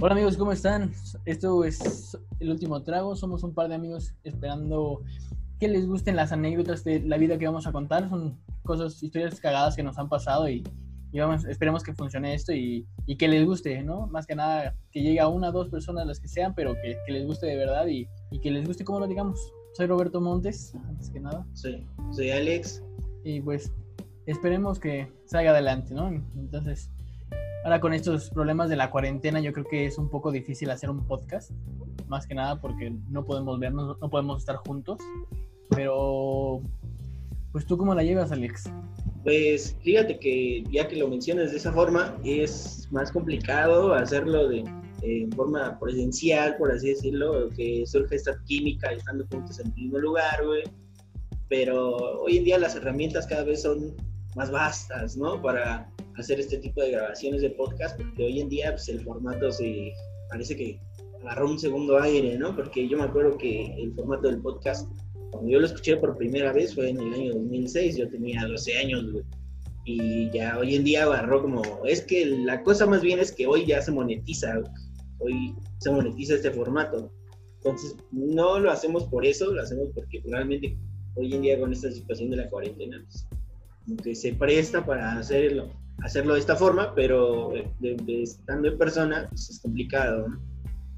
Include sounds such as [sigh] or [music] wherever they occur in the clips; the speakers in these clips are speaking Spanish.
Hola amigos, ¿cómo están? Esto es el último trago. Somos un par de amigos esperando que les gusten las anécdotas de la vida que vamos a contar. Son cosas, historias cagadas que nos han pasado y, vamos, esperemos que funcione esto y, que les guste, ¿no? Más que nada que llegue a una o dos personas, las que sean, pero que, les guste de verdad y, que les guste como lo digamos. Soy Roberto Montes, antes que nada. Sí, soy Alex. Y pues esperemos que salga adelante, ¿no? Entonces, Ahora con estos problemas de la cuarentena yo creo que es un poco difícil hacer un podcast, más que nada porque no podemos vernos, no podemos estar juntos. Pero, pues tú cómo la llevas, Alex? Pues fíjate que ya que lo mencionas de esa forma, es más complicado hacerlo de, en forma presencial, por así decirlo, que surge esta química estando juntos en el mismo lugar, güey. Pero hoy en día las herramientas cada vez son más vastas, ¿no? Para hacer este tipo de grabaciones de podcast, porque hoy en día pues, el formato se parece que agarró un segundo aire, ¿no? Porque yo me acuerdo que el formato del podcast, cuando yo lo escuché por primera vez fue en el año 2006, yo tenía 12 años, Y ya hoy en día agarró como, es que la cosa más bien es que hoy ya se monetiza, hoy se monetiza este formato. Entonces, no lo hacemos por eso, lo hacemos porque realmente hoy en día con esta situación de la cuarentena, pues, que se presta para hacerlo hacerlo de esta forma, pero estando en persona pues, es complicado, ¿no?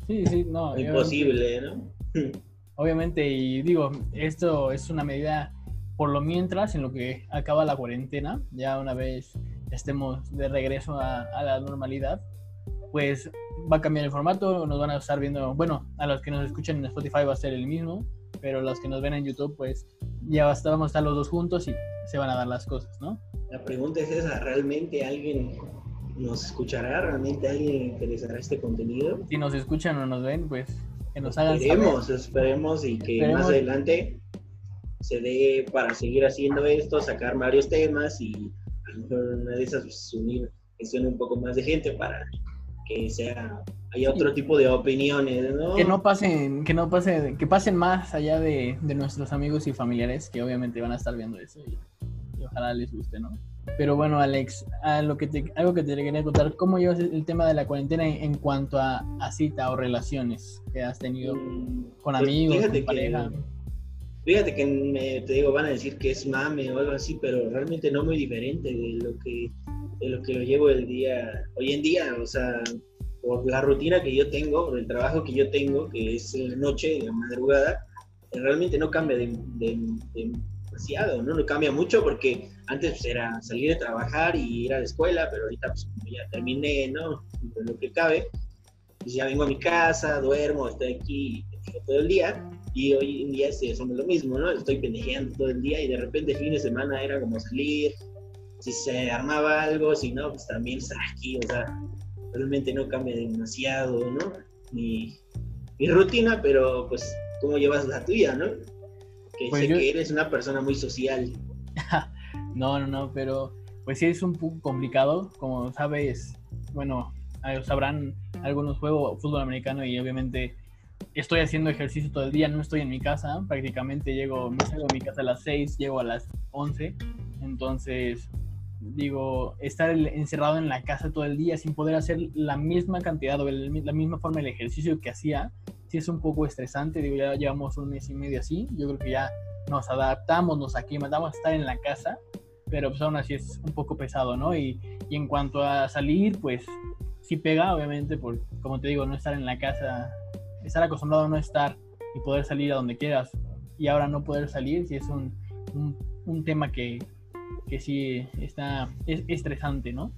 Sí, sí, no. Imposible, ¿no? [laughs] Obviamente, y digo, esto es una medida por lo mientras, en lo que acaba la cuarentena, ya una vez estemos de regreso a, a la normalidad, pues va a cambiar el formato, nos van a estar viendo, bueno, a los que nos escuchan en Spotify va a ser el mismo, pero los que nos ven en YouTube, pues ya vamos a estar los dos juntos y se van a dar las cosas, ¿no? La pregunta es esa, ¿realmente alguien nos escuchará? ¿Realmente alguien le interesará este contenido? Si nos escuchan o nos ven, pues que nos hagan Esperemos, saber. esperemos y que más adelante se dé para seguir haciendo esto, sacar varios temas y a lo mejor una de esas pues, unir, un poco más de gente para que sea haya otro tipo de opiniones, ¿no? Que no pasen, que no pasen, que pasen más allá de, de nuestros amigos y familiares que obviamente van a estar viendo eso y, ojalá les guste, ¿no? Pero bueno, Alex, a lo que te, algo que te quería contar, ¿cómo llevas el tema de la cuarentena en, cuanto a, cita o relaciones que has tenido mm, con pues amigos, con pareja? Fíjate que me, te digo, van a decir que es mame o algo así, pero realmente no muy diferente de lo que de lo que lo llevo el día, hoy en día, o sea, por la rutina que yo tengo, por el trabajo que yo tengo, que es en la noche, en la madrugada, realmente no cambia de, demasiado, ¿no? No cambia mucho porque antes pues, era salir a trabajar y ir a la escuela, pero ahorita pues ya terminé, ¿no? De lo que cabe, pues ya vengo a mi casa, duermo, estoy aquí todo el día y hoy en día es lo mismo, ¿no? Estoy pendejeando todo el día y de repente el fin de semana era como salir, si se armaba algo, si no, pues también estar aquí, o sea, realmente no cambia demasiado, ¿no? Mi, mi rutina, pero pues, ¿cómo llevas la tuya, no? Que pues sé que eres una persona muy social. [laughs] no, no, no, pero pues sí es un poco complicado, como sabes, bueno, sabrán algunos juegos fútbol americano y obviamente estoy haciendo ejercicio todo el día, no estoy en mi casa, prácticamente llego, me salgo de mi casa a las 6, llego a las 11, entonces digo, estar encerrado en la casa todo el día sin poder hacer la misma cantidad o la misma forma del ejercicio que hacía, sí es un poco estresante, digo, ya llevamos un mes y medio así, yo creo que ya nos adaptamos, nos aclimatamos a estar en la casa, pero pues aún así es un poco pesado, ¿no? Y, y en cuanto a salir, pues sí pega, obviamente, por, como te digo, no estar en la casa, estar acostumbrado a no estar y poder salir a donde quieras, y ahora no poder salir, sí es un, un, un tema que, que sí está es estresante, ¿no?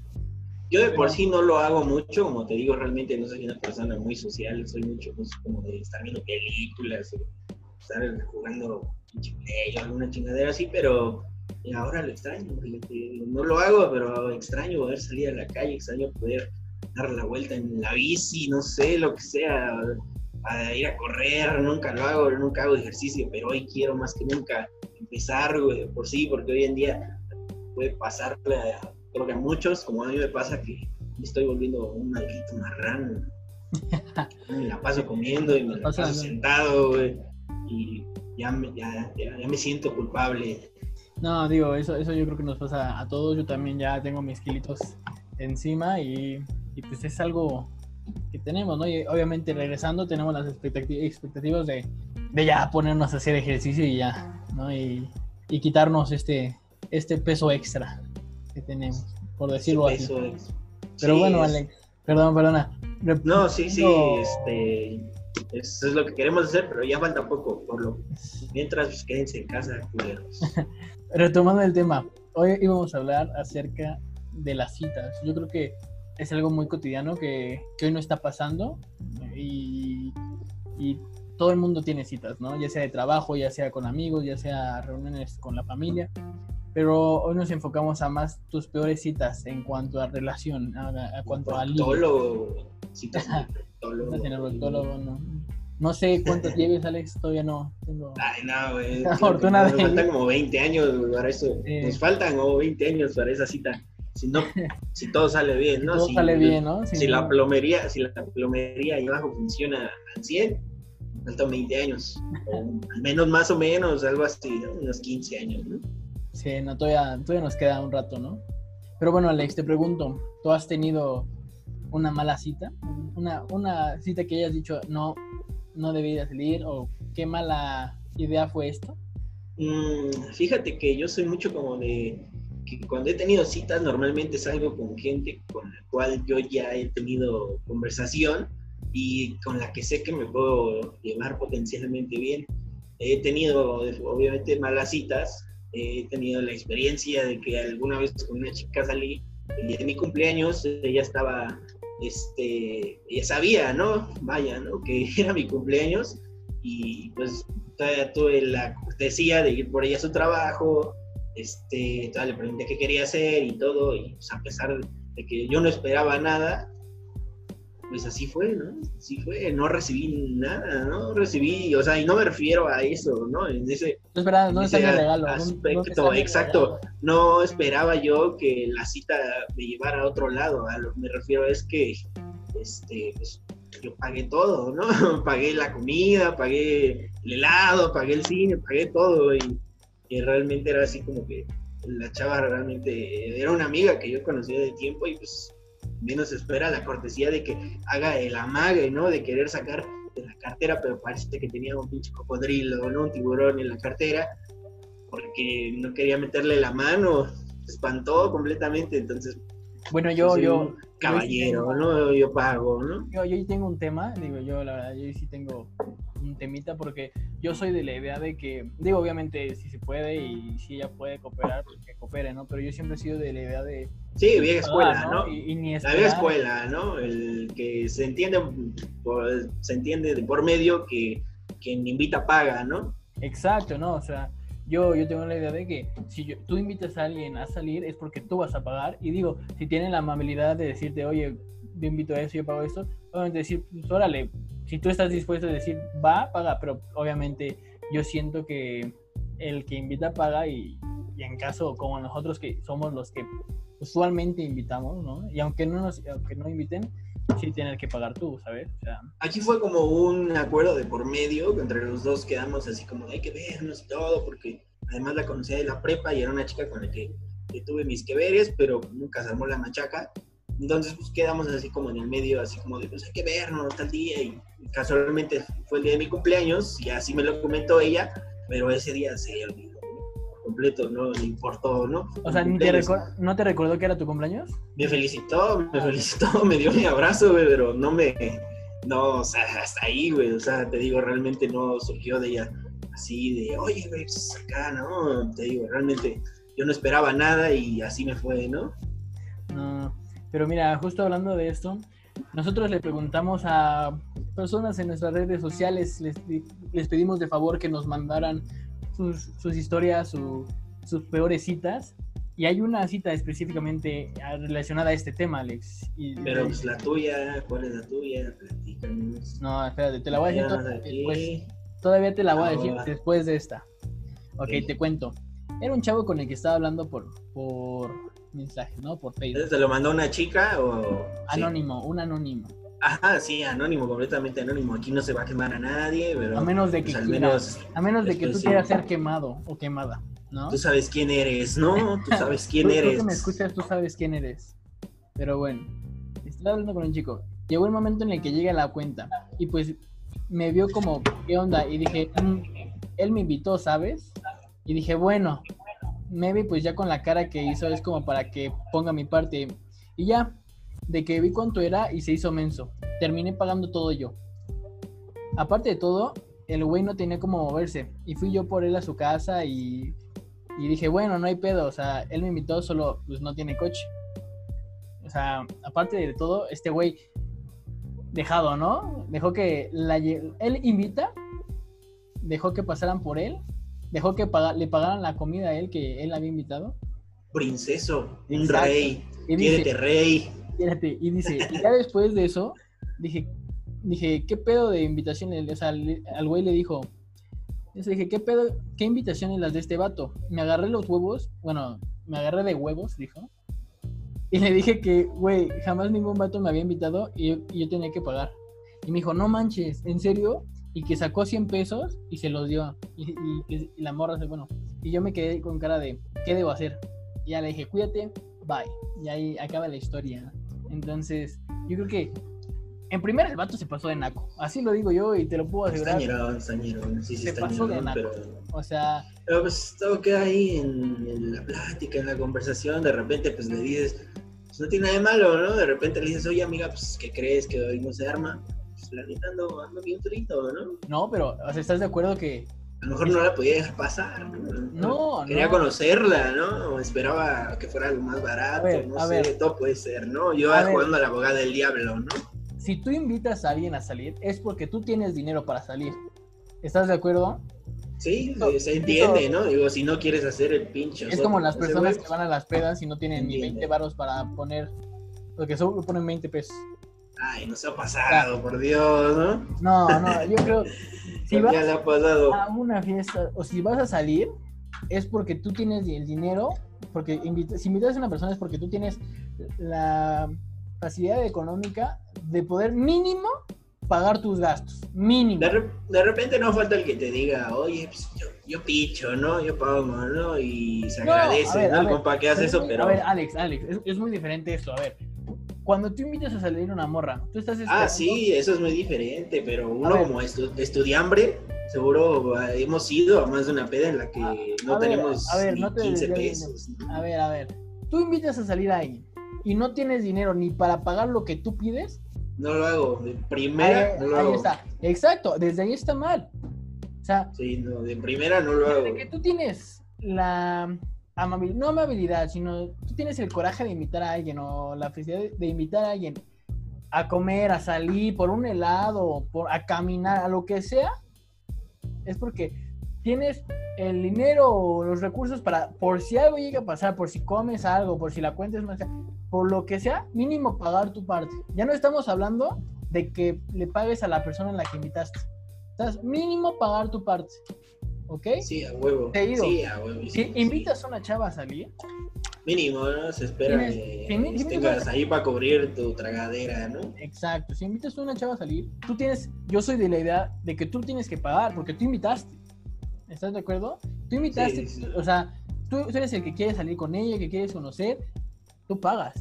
Yo de por sí no lo hago mucho, como te digo, realmente no soy una persona muy social, soy mucho pues, como de estar viendo películas, estar jugando o alguna chingadera así, pero ahora lo extraño, no lo hago, pero extraño poder salir a la calle, extraño poder dar la vuelta en la bici, no sé, lo que sea, a ir a correr, nunca lo hago, nunca hago ejercicio, pero hoy quiero más que nunca empezar, por sí, porque hoy en día puede pasarle a, creo que a muchos, como a mí me pasa que estoy volviendo un maldito marrano. [laughs] me la paso comiendo y me la paso sentado, güey, y ya me, ya, ya, me siento culpable. No, digo, eso, eso yo creo que nos pasa a todos. Yo también ya tengo mis kilitos encima y, y pues es algo que tenemos, ¿no? Y obviamente regresando tenemos las expectativas de, de ya ponernos a hacer ejercicio y ya, ¿no? Y, y quitarnos este, este peso extra que tenemos, por decirlo así. Pero bueno, Alex, perdón, perdona. No, sí, sí, este, eso es lo que queremos hacer, pero ya falta poco, por lo mientras pues, quédense en casa, culeros. [laughs] Retomando el tema, hoy íbamos a hablar acerca de las citas. Yo creo que es algo muy cotidiano que, que hoy no está pasando y, y, todo el mundo tiene citas, ¿no? Ya sea de trabajo, ya sea con amigos, ya sea reuniones con la familia. Pero hoy nos enfocamos a más tus peores citas en cuanto a relación, a, a cuanto a citas [laughs] no. No sé cuántos [laughs] lleves, Alex, todavía no. Tengo... Ay, no, güey. [laughs] fortuna Nos faltan como 20 años para eso. Nos faltan como 20 años para esa cita. Si no, si todo sale bien, ¿no? Todo si, sale bien, ¿no? Si, la plomería, si la plomería ahí abajo funciona al 100, faltan 20 años. O al menos más o menos, algo así, ¿no? Unos 15 años, ¿no? Sí, no, todavía, todavía nos queda un rato, ¿no? Pero bueno, Alex, te pregunto, ¿tú has tenido una mala cita? Una, una cita que hayas dicho, no, no debía salir o qué mala idea fue esto? Mm, fíjate que yo soy mucho como de que cuando he tenido citas normalmente salgo con gente con la cual yo ya he tenido conversación y con la que sé que me puedo llevar potencialmente bien. He tenido obviamente malas citas, he tenido la experiencia de que alguna vez con una chica salí día de mi cumpleaños, ella estaba este, ella sabía, ¿no? Vaya, ¿no? Que [laughs] era mi cumpleaños y pues todavía tuve la cortesía de ir por ella a su trabajo, este, todavía le pregunté qué quería hacer y todo, y pues a pesar de que yo no esperaba nada, pues así fue, ¿no? Así fue, no recibí nada, ¿no? Recibí, o sea, y no me refiero a eso, ¿no? En no, no ese regalo, aspecto, exacto. No esperaba yo que la cita me llevara a otro lado, a lo que me refiero es que, este, pues, yo pagué todo, ¿no? [laughs] pagué la comida, pagué el helado, pagué el cine, pagué todo, y, y realmente era así como que la chava realmente era una amiga que yo conocía de tiempo y pues menos espera la cortesía de que haga el amague, ¿no? De querer sacar de la cartera, pero parece que tenía un pinche cocodrilo, ¿no? Un tiburón en la cartera, porque no quería meterle la mano, se espantó completamente, entonces... Bueno, yo, yo... Caballero, ¿no? Yo pago, ¿no? Yo, yo tengo un tema, digo, yo la verdad, yo sí tengo un temita porque yo soy de la idea de que, digo, obviamente si se puede y si ella puede cooperar, pues que coopere, ¿no? Pero yo siempre he sido de la idea de... Sí, vieja escuela, ¿no? Y, ni la vieja escuela, ¿no? El que se entiende por, se entiende de por medio que quien invita paga, ¿no? Exacto, ¿no? O sea, yo, yo tengo la idea de que si tú invitas a alguien a salir es porque tú vas a pagar y digo, si tienen la amabilidad de decirte, oye, yo invito a eso, yo pago esto, obviamente decir, pues órale, si tú estás dispuesto a decir, va, paga, pero obviamente yo siento que el que invita paga y, en caso como nosotros que somos los que usualmente invitamos, ¿no? Y aunque no nos aunque no inviten, sí tienes que pagar tú, ¿sabes? Aquí fue como un acuerdo de por medio, que entre los dos quedamos así como hay que vernos y todo, porque además la conocía de la prepa y era una chica con la que, que tuve mis que veres, pero nunca se armó la machaca. Entonces, pues quedamos así como en el medio, así como de, pues hay que vernos tal día. Y casualmente fue el día de mi cumpleaños y así me lo comentó ella, pero ese día se olvidó completo, no le importó, ¿no? O sea, ¿no te recordó que era tu cumpleaños? Me felicitó, me felicitó, [laughs] me dio mi abrazo, güey, pero no me, no, o sea, hasta ahí, güey, o sea, te digo, realmente no surgió de ella así de, oye, güey, pues acá, ¿no? Te digo, realmente yo no esperaba nada y así me fue, ¿no? No, pero mira, justo hablando de esto, nosotros le preguntamos a personas en nuestras redes sociales, les, les pedimos de favor que nos mandaran sus, sus historias, sus peores citas. Y hay una cita específicamente relacionada a este tema, Alex. Pero pues la tuya, ¿cuál es la tuya? Platícanos. No, espérate, te la voy a decir después. Todavía te la voy a decir después de esta. Ok, te cuento. Era un chavo con el que estaba hablando por, por mensaje, ¿no? Por Facebook. ¿Te lo mandó una chica o...? Anónimo, un anónimo. Ajá, sí, anónimo, completamente anónimo. Aquí no se va a quemar a nadie, pero... A menos de que, pues, menos, a menos de que tú quieras ser quemado o quemada, ¿no? Tú sabes quién eres, ¿no? Tú [laughs] sabes quién eres. Tú que me escuchas, tú sabes quién eres. Pero bueno, estoy hablando con un chico. llegó el momento en el que llega la cuenta y pues me vio como, ¿qué onda? Y dije, "Mm, él me invitó, ¿sabes? Y dije, bueno, maybe pues ya con la cara que hizo es como para que ponga mi parte. Y ya, de que vi cuánto era y se hizo menso. Terminé pagando todo yo. Aparte de todo, el güey no tenía cómo moverse. Y fui yo por él a su casa y, y dije, bueno, no hay pedo. O sea, él me invitó, solo pues no tiene coche. O sea, aparte de todo, este güey dejado, ¿no? Dejó que la, él invita, dejó que pasaran por él, dejó que le pagaran la comida a él que él había invitado. Princeso, un Exacto. rey. Y rey. Y dice, y ya después de eso, dije, dije, ¿qué pedo de invitaciones? Al güey le dijo, dije, ¿qué pedo, qué invitaciones las de este vato? Me agarré los huevos, bueno, me agarré de huevos, dijo. Y le dije que, güey, jamás ningún vato me había invitado y yo, tenía que pagar. Y me dijo, no manches, ¿en serio? Y que sacó 100 pesos y se los dio. Y la morra se, bueno, y yo me quedé con cara de, ¿qué debo hacer? Y ya le dije, cuídate, bye. Y ahí acaba la historia. Entonces, yo creo que en primera el vato se pasó de naco. Así lo digo yo y te lo puedo asegurar. Estañerón, estañerón. Sí, sí, Se pasó de naco. pero... O sea, Pero pues todo queda ahí en, en la plática, en la conversación. De repente, pues le dices, pues no tiene nada de malo, ¿no? De repente le dices, oye, amiga, pues, ¿qué crees que hoy no se arma? Pues la neta ando, ando bien ¿no? no, pero, o sea, ¿estás de acuerdo que A lo mejor no la podía dejar pasar, ¿no? No, Quería no. conocerla, ¿no? O esperaba que fuera algo más barato, ver, no sé, ver. todo puede ser, ¿no? Yo A ver. jugando a la abogada del diablo, ¿no? si tú invitas a alguien a salir, es porque tú tienes dinero para salir? ¿Estás de acuerdo? Sí, se entiende, ¿no? Digo, si no quieres hacer el pinche. Es como las personas que van a las pedas y no tienen ni Entiende. 20 varos para poner, porque solo ponen 20 pesos. Ay, nos ha pasado, por Dios, ¿no? No, no, yo creo, [laughs] si ya vas le ha pasado. a una fiesta o si vas a salir, es porque tú tienes el dinero, porque invita- si invitas a una persona es porque tú tienes la facilidad económica de poder mínimo pagar tus gastos, mínimo. De, re- de repente no falta el que te diga, oye, pues yo, yo picho, ¿no? Yo pago, ¿no? Y se No, agradece, ver, ¿no? ver, compa que hace Es eso, pero. A ver, Alex, Alex, es, es muy diferente esto. A ver, cuando tú invitas a salir una morra, tú estás esperando... Ah, sí, eso es muy diferente, pero uno como estu- estudiambre, seguro ah, hemos ido a más de una peda en la que A- no a ver, tenemos a ver, ni no te 15 desvíes, pesos. A ver, a ver. Tú invitas a salir a alguien y no tienes dinero ni para pagar lo que tú pides. No lo hago, de primera ahí, no lo ahí hago. está. Exacto, desde ahí está mal. O sea, Sí, no, de primera no lo hago. desde que tú tienes la amabilidad, no amabilidad, sino tú tienes el coraje de invitar a alguien o la felicidad de, de invitar a alguien a comer, a salir por un helado, por, a caminar, a lo que sea, es porque tienes el dinero o los recursos para, por si algo llega a pasar, por si comes algo, por si la cuenta es más, por lo que sea, mínimo pagar tu parte. Ya no estamos hablando de que le pagues a la persona a la que invitaste. Estás mínimo pagar tu parte. ¿Ok? Sí, a huevo. Sí, a huevo. sí, Si sí. invitas a una chava a salir, Mínimo, ¿no? Se espera que tengas ahí para cubrir tu tragadera, ¿no? exacto, si invitas a una chava a salir, tú tienes, yo soy de la idea de que tú tienes que pagar porque tú invitaste. ¿Estás de acuerdo? Tú invitaste, sí. o sea, tú, tú eres el que quiere salir con ella, que quieres conocer, tú pagas.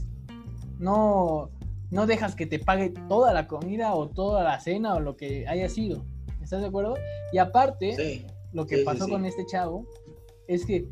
No, no dejas que te pague toda la comida o toda la cena o lo que haya sido. ¿Estás de acuerdo? Y aparte, Sí. Lo que Sí, pasó sí. con este chavo es que,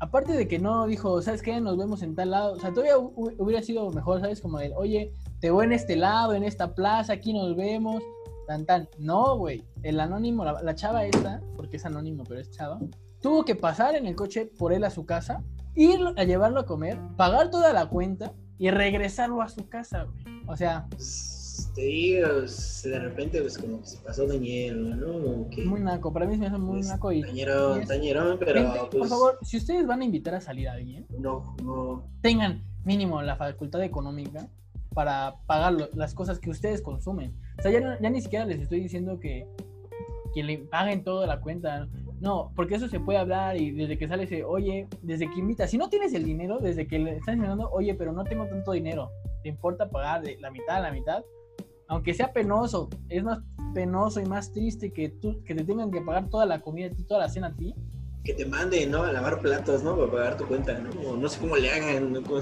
aparte de que no dijo, ¿sabes qué? Nos vemos en tal lado. O sea, todavía hu- hubiera sido mejor, ¿sabes? Como de, oye, te voy en este lado, en esta plaza, aquí nos vemos, tan, tan. No, güey. El anónimo, la, la chava esta, porque es anónimo, pero es chava, tuvo que pasar en el coche por él a su casa, ir a llevarlo a comer, pagar toda la cuenta y regresarlo a su casa, güey. O sea, Pues, Te digo, de repente, pues como que se pasó de hielo, ¿no? Que, muy naco. Para mí se me hace muy pues, naco y... Tañerón, pero Gente, pues. por favor, si ustedes van a invitar a salir a alguien, No, no. tengan mínimo la facultad económica para pagar lo- las cosas que ustedes consumen. O sea, ya, ya ni siquiera les estoy diciendo que, que le paguen toda la cuenta. No, porque eso se puede hablar y desde que sale se, oye, desde que invitas, si no tienes el dinero, desde que le estás invitando, oye, pero no tengo tanto dinero, ¿te importa pagar de la mitad a la mitad? Aunque sea penoso, es más penoso y más triste que tú que te tengan que pagar toda la comida a ti, toda la cena a ti, que te manden, ¿no? A lavar platos, ¿no? Para pagar tu cuenta, ¿no? O no sé cómo le hagan, ¿no? Cómo-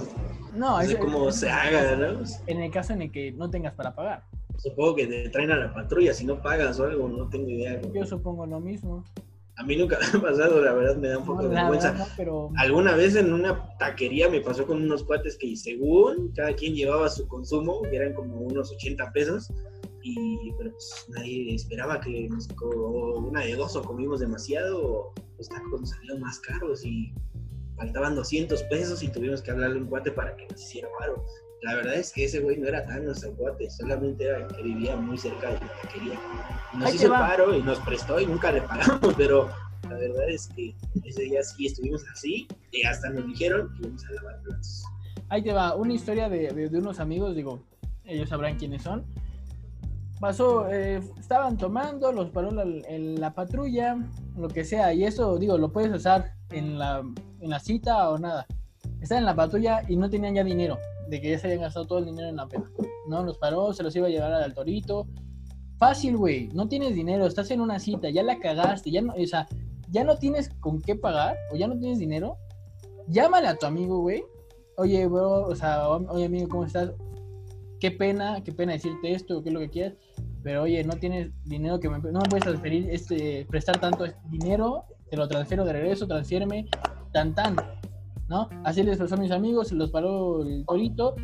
No, no es- sé cómo es- se haga, ¿no? En el caso en el que no tengas para pagar. Supongo que te traen a la patrulla si no pagas o algo, no tengo idea. ¿no? Yo supongo lo mismo. A mí nunca [laughs] me ha pasado, la verdad me da un poco No, de vergüenza. no, pero Alguna vez en una taquería me pasó con unos cuates que según cada quien llevaba su consumo, que eran como unos 80 pesos, y pero pues, nadie esperaba que nos una de dos o comimos demasiado o los tacos nos salieron más caros y faltaban 200 pesos y tuvimos que hablarle a un cuate para que nos hiciera paro. La verdad es que ese güey no era tan nuestro cuate, solamente era que vivía muy cerca de la taquería. Y Nos Ahí hizo paro y nos prestó y nunca le pagamos, [laughs] pero la verdad es que ese día sí estuvimos así y hasta nos dijeron que íbamos a lavar platos. ahí te va. Una historia de, de- de unos amigos, digo, ellos sabrán quiénes son. Pasó, eh, estaban tomando, los paró la, en la patrulla, lo que sea, y eso, digo, lo puedes usar en la, en la cita o nada. Estaban en la patrulla y no tenían ya dinero, de que ya se habían gastado todo el dinero en la peda. No, los paró, se los iba a llevar al torito. Fácil, güey, no tienes dinero, estás en una cita, ya la cagaste, ya no, o sea, ya no tienes con qué pagar o ya no tienes dinero. Llámale a tu amigo, güey. Oye, bro, o sea, oye, amigo, ¿cómo estás? Qué pena, qué pena decirte esto, qué es lo que quieras. Pero oye, no tienes dinero que me, no me puedes transferir, este, prestar tanto dinero, te lo transfiero de regreso, transfiéreme, tan tan, ¿no? Así les pasó a mis amigos, se los paró el torito.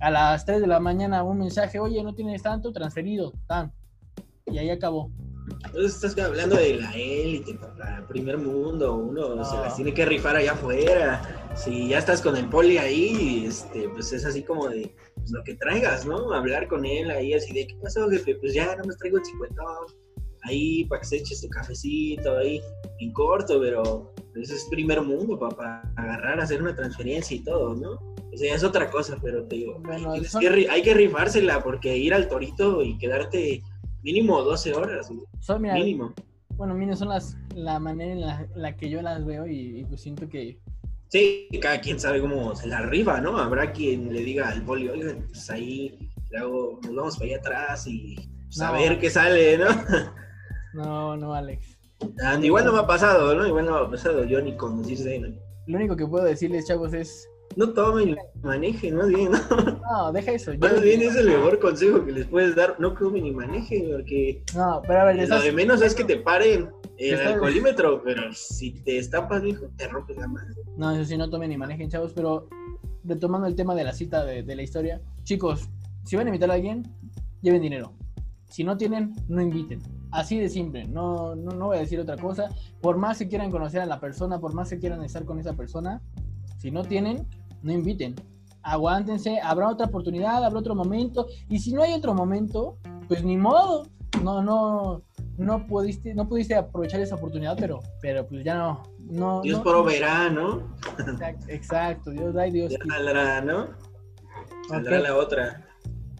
A las 3 de la mañana un mensaje, oye, no tienes tanto, transferido, tan. Y ahí acabó. Entonces estás hablando de la élite, papá, primer mundo, uno No. se las tiene que rifar allá afuera. Si ya estás con el poli ahí, este, pues es así como de pues, lo que traigas, ¿no? Hablar con él ahí así de, ¿qué pasó, jefe? Pues ya no me traigo el 50 ahí para que se eche su cafecito ahí en corto, pero pues, es primer mundo, papá, agarrar, hacer una transferencia y todo, ¿no? O sea, es otra cosa, pero te digo, Bueno, son- que hay que rifársela porque ir al torito y quedarte mínimo 12 horas, Son, mira, mínimo. bueno, mira, son las, la manera en la, la que yo las veo y, y, pues siento que Sí, cada quien sabe cómo se la rifa, ¿no? Habrá quien le diga al poli, oigan, pues ahí le hago, nos vamos para allá atrás y pues, a No. ver qué sale, ¿no? no, no, Alex. Ah, igual no me ha pasado, ¿no? Igual no me ha pasado yo ni conducirse, ¿no? Lo único que puedo decirles, chavos, es, No tomen, manejen, más bien, ¿no? no, deja eso. yo- Más bien es el mejor consejo que les puedes dar, no tomen ni manejen, porque No, pero a ver, lo de menos es que te paren el Estás- alcoholímetro, pero si te estampas, hijo, te rompes la madre. No, eso sí, no tomen ni manejen, chavos, pero retomando el tema de la cita de, de la historia, chicos, si van a invitar a alguien, lleven dinero. Si no tienen, no inviten. Así de simple, no, no, no voy a decir otra cosa. Por más que quieran conocer a la persona, por más que quieran estar con esa persona, si no tienen, no inviten. Aguántense, habrá otra oportunidad, habrá otro momento. Y si no hay otro momento, pues ni modo. No, no, no pudiste, no pudiste aprovechar esa oportunidad, pero, pero pues ya no. no Dios no- proveerá, ¿no? Exacto, exacto, Dios da y Dios Ya saldrá, ¿no? Saldrá la otra.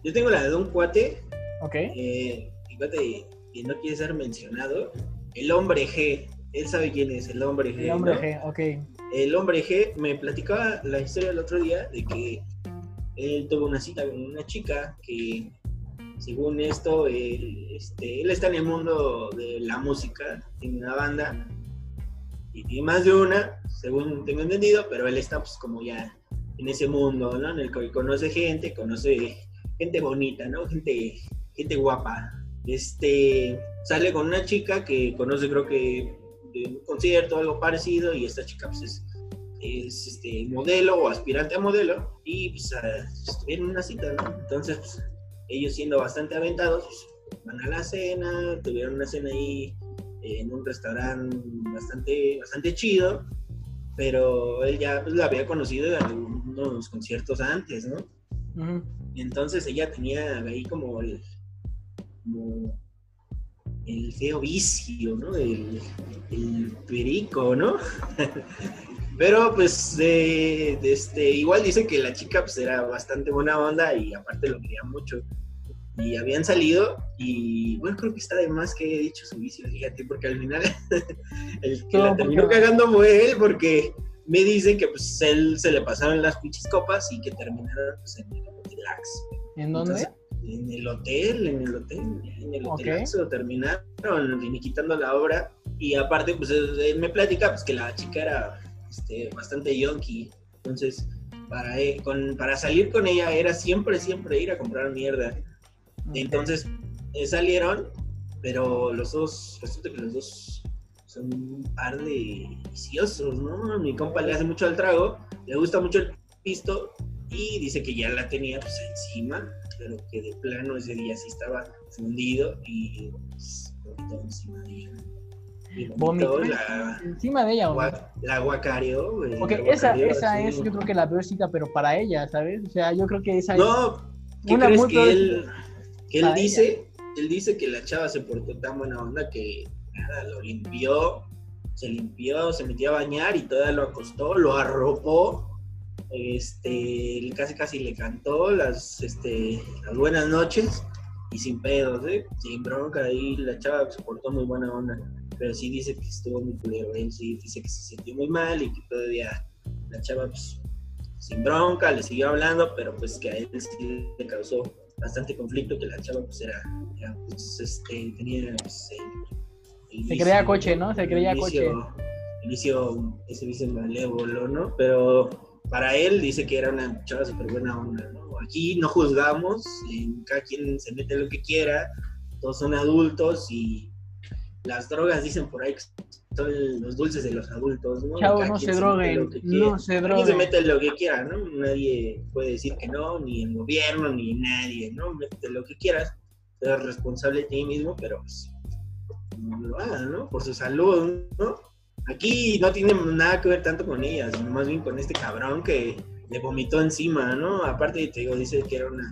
Yo tengo la de un cuate, Ok, eh, cuate que no quiere ser mencionado. El hombre G. Él sabe quién es el hombre G. el hombre ¿no? G, ok. El hombre G me platicaba la historia el otro día de que él tuvo una cita con una chica que, según esto, él, este, él está en el mundo de la música, tiene una banda y, y más de una, según tengo entendido, pero él está pues como ya en ese mundo, ¿no? En el que conoce gente, conoce gente bonita, ¿no? Gente, gente guapa. Este, sale con una chica que conoce creo que de un concierto o algo parecido y esta chica pues es, es, este, modelo o aspirante a modelo y pues en una cita, ¿no? Entonces pues, ellos siendo bastante aventados pues, van a la cena, tuvieron una cena ahí en un restaurante bastante, bastante chido, pero él ya pues, la había conocido en algunos conciertos antes, ¿no? Entonces ella tenía ahí como el, como el feo vicio, ¿no? El, el perico, ¿no? [laughs] Pero pues de, de este, igual dice que la chica pues era bastante buena onda y aparte lo quería mucho. Y habían salido y bueno, creo que está de más que he dicho su vicio, fíjate, porque al final [laughs] el que No, la terminó porque- cagando fue él porque me dicen que pues él se le pasaron las pinches copas y que terminaron pues en el relax. ¿En dónde? Entonces, en el hotel, en el hotel, en el hotel terminaron finiquitando la obra Y aparte, pues él me platica pues, que la chica era este, bastante yonky. Entonces, para, con, para salir con ella era siempre, siempre ir a comprar mierda. Entonces, eh, salieron, pero los dos, resulta que los dos son un par de viciosos, ¿no? Mi compa le hace mucho al trago, le gusta mucho el pisto y dice que ya la tenía pues, encima, pero que de plano ese día sí estaba fundido y pues, encima de ella. Vomitó la, encima de ella, La guacareó. Porque esa, esa es, yo creo que la peor cita, pero para ella, ¿sabes? O sea, yo creo que esa no, es. ¿qué una crees que él, que él dice? Él dice que la chava se portó tan buena onda que nada, lo limpió, se limpió, se metió a bañar y todavía lo acostó, lo arropó. Este, casi casi le cantó las, este, las buenas noches y sin pedos, ¿eh? sin bronca, ahí la chava se portó muy buena onda pero sí dice que estuvo muy culero. Él sí dice que se sintió muy mal y que todavía la chava, pues, sin bronca, le siguió hablando, pero pues que a él sí le causó bastante conflicto, que la chava, pues, era, pues, este, tenía, pues, se creía coche, ¿no? Se creía coche. Inicio, ese vicio malévolo, ¿no? Pero para él dice que era una chava súper buena onda, ¿no? Aquí no juzgamos, cada quien se mete lo que quiera, todos son adultos y las drogas dicen por ahí que son los dulces de los adultos, ¿no? Chavo, no se droguen, no se droguen. se mete lo que quiera, ¿no? Nadie puede decir que no, ni el gobierno, ni nadie, ¿no? Mete lo que quieras, eres responsable de ti mismo, pero pues, no lo hagas, ¿no? Por su salud, ¿no? Aquí no tiene nada que ver tanto con ellas, sino más bien con este cabrón que le vomitó encima, ¿no? Aparte, te digo, dice que era una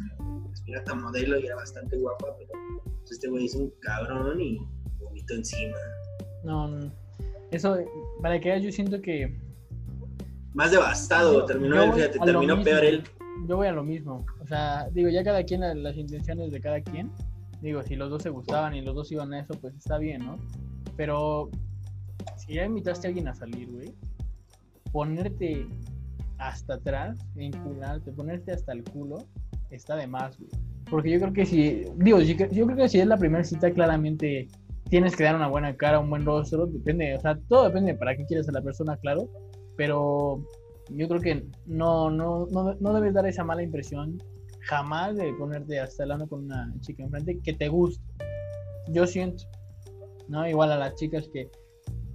pirata modelo y era bastante guapa, pero pues, este güey es un cabrón y encima. No, eso, para que yo siento que. Más devastado, terminó, terminó peor él. Yo voy a lo mismo. O sea, digo, ya cada quien, las intenciones de cada quien. Digo, si los dos se gustaban y los dos iban a eso, pues está bien, ¿no? Pero si ya invitaste a alguien a salir, güey, ponerte hasta atrás, vincularte, ponerte hasta el culo, está de más, güey. Porque yo creo que si, digo, yo creo que si es la primera cita, claramente tienes que dar una buena cara, un buen rostro, depende, o sea, todo depende para qué quieres a la persona, claro, pero yo creo que no, no, no, no debes dar esa mala impresión jamás de ponerte hasta el lado con una chica enfrente que te guste. Yo siento, ¿no? Igual a las chicas que,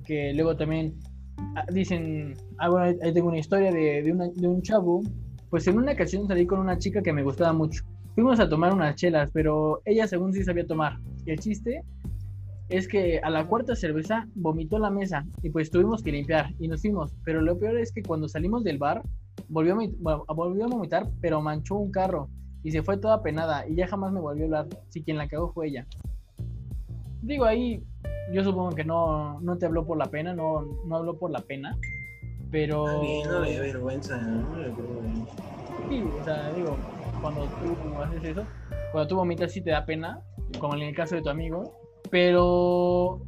que luego también ah, dicen, ah, bueno, ahí tengo una historia de, de, una, de un chavo, pues en una ocasión salí con una chica que me gustaba mucho. Fuimos a tomar unas chelas, pero ella según sí sabía tomar. El chiste es que a la cuarta cerveza vomitó la mesa y pues tuvimos que limpiar y nos fuimos. Pero lo peor es que cuando salimos del bar, volvió a, volvió a vomitar, pero manchó un carro y se fue toda penada y ya jamás me volvió a hablar. Si quien la cagó fue ella. Digo ahí, yo supongo que no, no te habló por la pena, no, no habló por la pena, pero... No me vergüenza, ¿no? Sí, o sea, digo, cuando tú haces eso, cuando tú vomitas sí te da pena, como en el caso de tu amigo, pero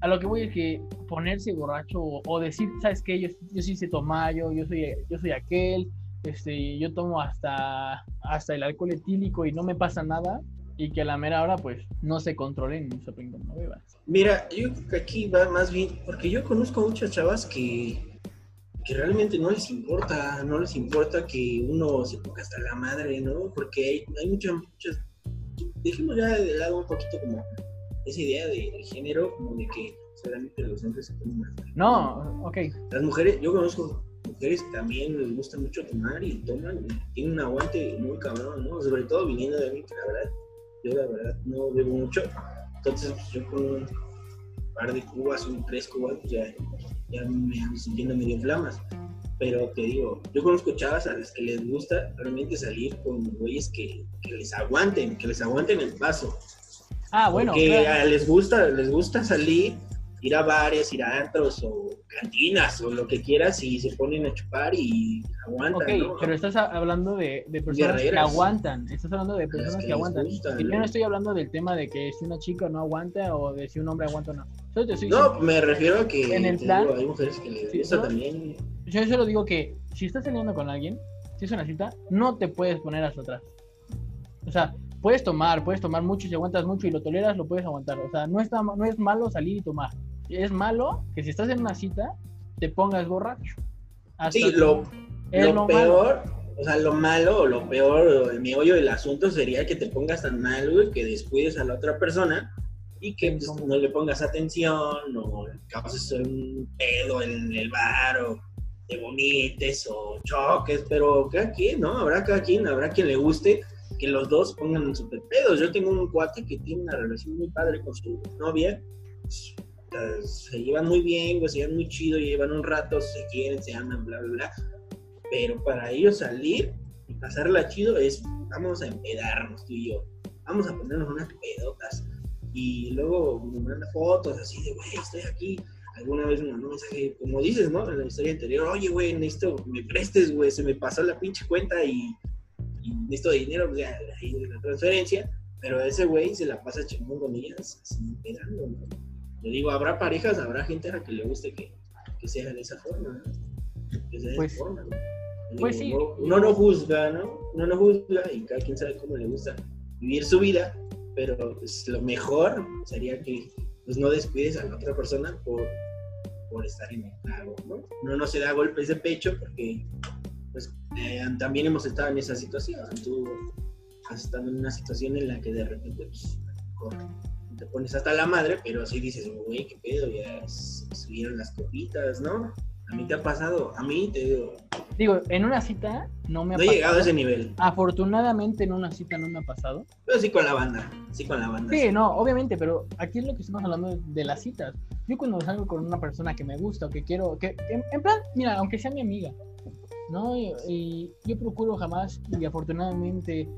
a lo que voy es que ponerse borracho o, decir, ¿sabes qué? Yo, yo sí sé tomar, yo, yo, soy, yo soy aquel, este, yo tomo hasta, hasta el alcohol etílico y no me pasa nada, y que a la mera hora pues no se controlen y se no bebas. Mira, yo creo que aquí va más bien, porque yo conozco muchas chavas que, que realmente no les importa, no les importa que uno se ponga hasta la madre, ¿no? Porque hay, hay muchas, muchas, dejemos ya de lado un poquito como esa idea de, género, como de que solamente los hombres se ponen más. No, ok. Las mujeres, yo conozco mujeres que también les gusta mucho tomar y toman, y tienen un aguante muy cabrón, ¿no? Sobre todo viniendo de mí, que la verdad, yo la verdad no bebo mucho. Entonces, pues, yo con un par de cubas, un tres cubas, pues, ya, ya me ando sintiendo medio flamas. Pero te digo, yo conozco chavas a las que les gusta realmente salir con güeyes que, que les aguanten, que les aguanten el paso. Ah, bueno. Porque les gusta, les gusta salir, ir a bares, ir a antros o cantinas o lo que quieras y se ponen a chupar y aguantan. Ok, pero estás hablando de, personas que aguantan. Estás hablando de personas que, aguantan. y yo no estoy hablando del tema de que si una chica no aguanta o de si un hombre aguanta o no. no, me refiero a que en el plan, hay mujeres que les gusta también. Yo solo digo que si estás saliendo con alguien, si es una cita, no te puedes poner hasta atrás. O sea, puedes tomar, puedes tomar mucho, si aguantas mucho y lo toleras, lo puedes aguantar. O sea, no, está, no es malo salir y tomar. Es malo que si estás en una cita te pongas borracho. Hasta Sí, lo, es lo lo peor, o sea, lo malo o lo peor, o el meollo del asunto sería que te pongas tan mal, güey, que descuides a la otra persona y que pues, no le pongas atención o causes un pedo en el bar o te vomites o choques, pero cada quien, ¿no? Habrá cada quien, habrá quien le guste que los dos pongan super pedos. Yo tengo un cuate que tiene una relación muy padre con su novia. Se llevan muy bien, güey, se llevan muy chido, llevan un rato, se quieren, se aman, bla, bla, bla. Pero para ellos salir y pasarla chido es, vamos a empedarnos tú y yo. Vamos a ponernos unas pedotas. Y luego me manda fotos así de, güey, estoy aquí. Alguna vez me mandó un mensaje, como dices, ¿no? En la historia anterior, oye, güey, necesito, me prestes, güey, se me pasó la pinche cuenta y, y necesito dinero, ya, ahí de la transferencia. Pero ese güey se la pasa chingón con ellas, así, empedando, ¿no? Le digo, habrá parejas, habrá gente a la que le guste que, que sea de esa forma, ¿no? Que sea de Pues- esa forma, ¿no? Le pues sí. no- Uno no juzga, ¿no? Uno no juzga y cada quien sabe cómo le gusta vivir su vida, pero pues, lo mejor sería que pues, no descuides a la otra persona por, por estar en el trago, ¿no? Uno no se da golpes de pecho porque pues, eh, también hemos estado en esa situación. Tú has estado en una situación en la que de repente pues, te pones hasta la madre, pero así dices, güey, qué pedo, ya subieron las copitas, ¿no? A mí te ha pasado, a mí te digo, Digo, en una cita no me ha no he llegado a pasado. ese nivel, Afortunadamente en una cita no me ha pasado. pero sí con la banda, sí con la banda. Sí, no, obviamente, pero aquí es lo que estamos hablando de las citas. Yo cuando salgo con una persona que me gusta o que quiero, que en, en plan, mira, aunque sea mi amiga, ¿no? Y, y yo procuro jamás, y afortunadamente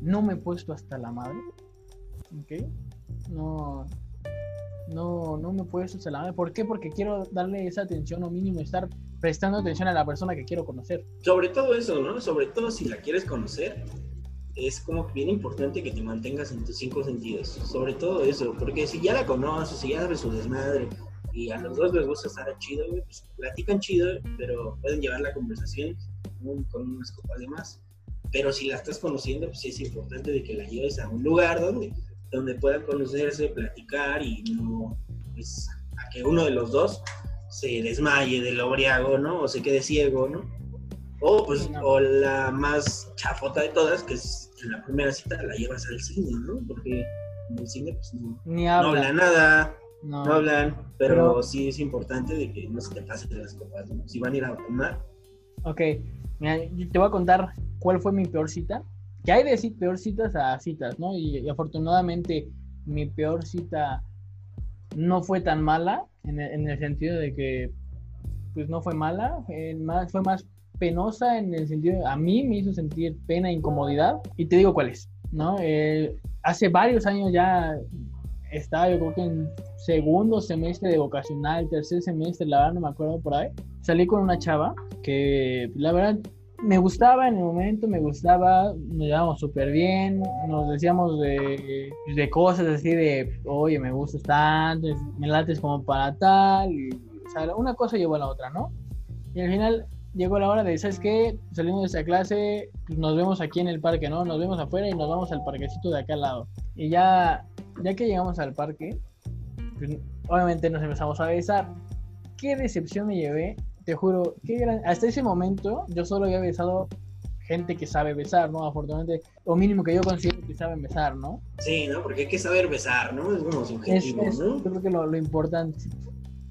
no me he puesto hasta la madre, ¿ok? No, no, no me la madre. ¿Por qué? Porque quiero darle esa atención o mínimo estar prestando atención a la persona que quiero conocer. Sobre todo eso, ¿no? Sobre todo si la quieres conocer, es como bien importante que te mantengas en tus cinco sentidos. Sobre todo eso, porque si ya la conoces, si ya sabes su desmadre, y a los dos les gusta estar chido, pues platican chido, pero pueden llevar la conversación con, con unas copas de más. Pero si la estás conociendo, pues sí es importante de que la lleves a un lugar donde, donde puedan conocerse, platicar y no, pues, a que uno de los dos se desmaye del obriago, ¿no? O se quede ciego, ¿no? O, pues, o la más chafota de todas, que es en la primera cita la llevas al cine, ¿no? Porque en el cine, pues, no, Ni no habla. hablan nada, no. no hablan, pero, Pero- sí es importante de que no se te pasen las copas, ¿no? Si van a ir a tomar, Ok, mira, te voy a contar cuál fue mi peor cita. Que hay de peor citas a citas, ¿no? Y, afortunadamente mi peor cita no fue tan mala, en el, en el sentido de que, pues no fue mala, más, fue más penosa en el sentido, de- a mí me hizo sentir pena e incomodidad. Y te digo cuál es, ¿no? Eh, hace varios años ya estaba, yo creo que en segundo semestre de vocacional, tercer semestre, la verdad no me acuerdo por ahí. Salí con una chava que la verdad me gustaba en el momento, me gustaba, nos llevábamos súper bien, nos decíamos de, de cosas así de, oye, me gustas tanto, me lates como para tal, y, o sea, una cosa llevó a la otra, ¿no? Y al final llegó la hora de, ¿sabes qué? Salimos de esta clase, pues, nos vemos aquí en el parque, ¿no? Nos vemos afuera y nos vamos al parquecito de acá al lado. Y ya, ya que llegamos al parque, pues, obviamente nos empezamos a besar. Qué decepción me llevé, te juro, qué gran... hasta ese momento yo solo había besado gente que sabe besar, ¿no? Afortunadamente, o mínimo que yo considero que saben besar, ¿no? sí, ¿no? Porque hay que saber besar, ¿no? Es como Es, subjetivo, es- ¿no? yo creo que lo, lo importante.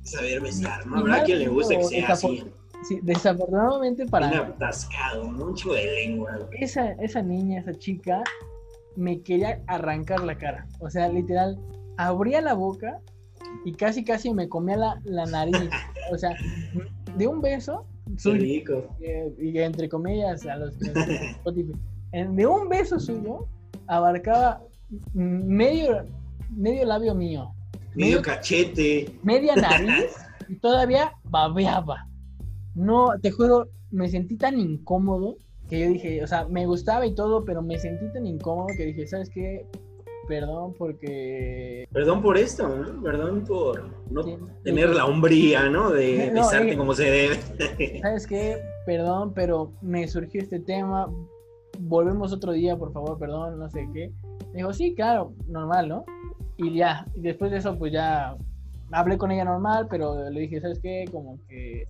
Saber besar, ¿no? Habrá quien le guste que sea así, Sí, desafortunadamente para bien atascado. Un chico de lengua, güey. esa, esa niña, esa chica, me quería arrancar la cara. O sea, literal, abría la boca y casi, casi me comía la, la nariz. [laughs] O sea, de un beso, suyo, rico. eh, y entre comillas, a los [laughs] de un beso suyo, abarcaba medio, medio labio mío, Medio cachete. media [laughs] nariz y todavía babeaba. No, te juro, me sentí tan incómodo que yo dije, o sea, me gustaba y todo, pero me sentí tan incómodo que dije, ¿sabes qué? Perdón porque... Perdón por esto, ¿no? Perdón por no Sí, tener sí. la hombría, ¿no? De [laughs] No, besarte como se debe. [laughs] ¿Sabes qué? Perdón, pero me surgió este tema. Volvemos otro día, por favor, perdón, no sé qué. Me dijo, sí, claro, normal, ¿no? Y ya, y después de eso, pues ya hablé con ella normal, pero le dije, ¿sabes qué? Como que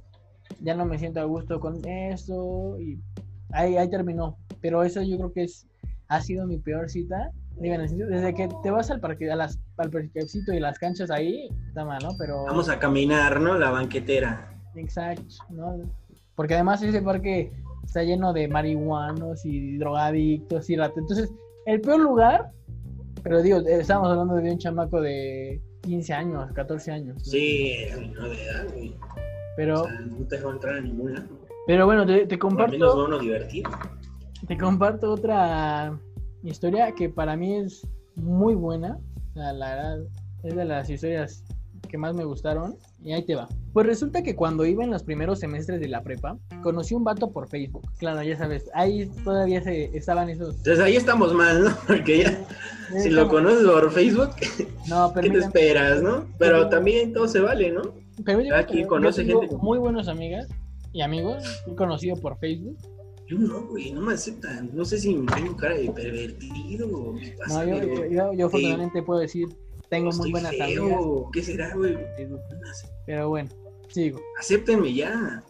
ya no me siento a gusto con esto y ahí, ahí terminó. Pero eso yo creo que es, ha sido mi peor cita. Desde que te vas al parque, a las, al parquecito y las canchas ahí, está mal, ¿no? Pero... Vamos a caminar, ¿no? La banquetera. Exacto, ¿no? Porque además ese parque está lleno de marihuanos y drogadictos y ratos. Entonces, el peor lugar, pero digo, estamos hablando de un chamaco de 15 años, 14 años. Sí, no de edad, güey. Pero. O sea, no te dejó entrar a ninguna. Pero bueno, te, te comparto. Al menos no divertido. Te comparto otra historia que para mí es muy buena. Sea, la verdad, es de las historias que más me gustaron. Y ahí te va. Pues resulta que cuando iba en los primeros semestres de la prepa, conocí un vato por Facebook. Claro, ya sabes, ahí todavía se estaban esos. Entonces ahí estamos mal, ¿no? [laughs] Porque ya, si lo conoces por Facebook, [laughs] no, ¿qué te esperas, no? Pero también todo se vale, ¿no? Pero yo, Aquí conoce tengo gente. muy buenas amigas y amigos he conocido por Facebook. Yo no, güey, no me aceptan. No sé si tengo cara de pervertido o qué pasa. No, yo, yo, yo, yo afortunadamente puedo decir, tengo muy buenas feo, amigas. ¿Qué será, güey? Pero bueno, sigo. Acéptenme ya.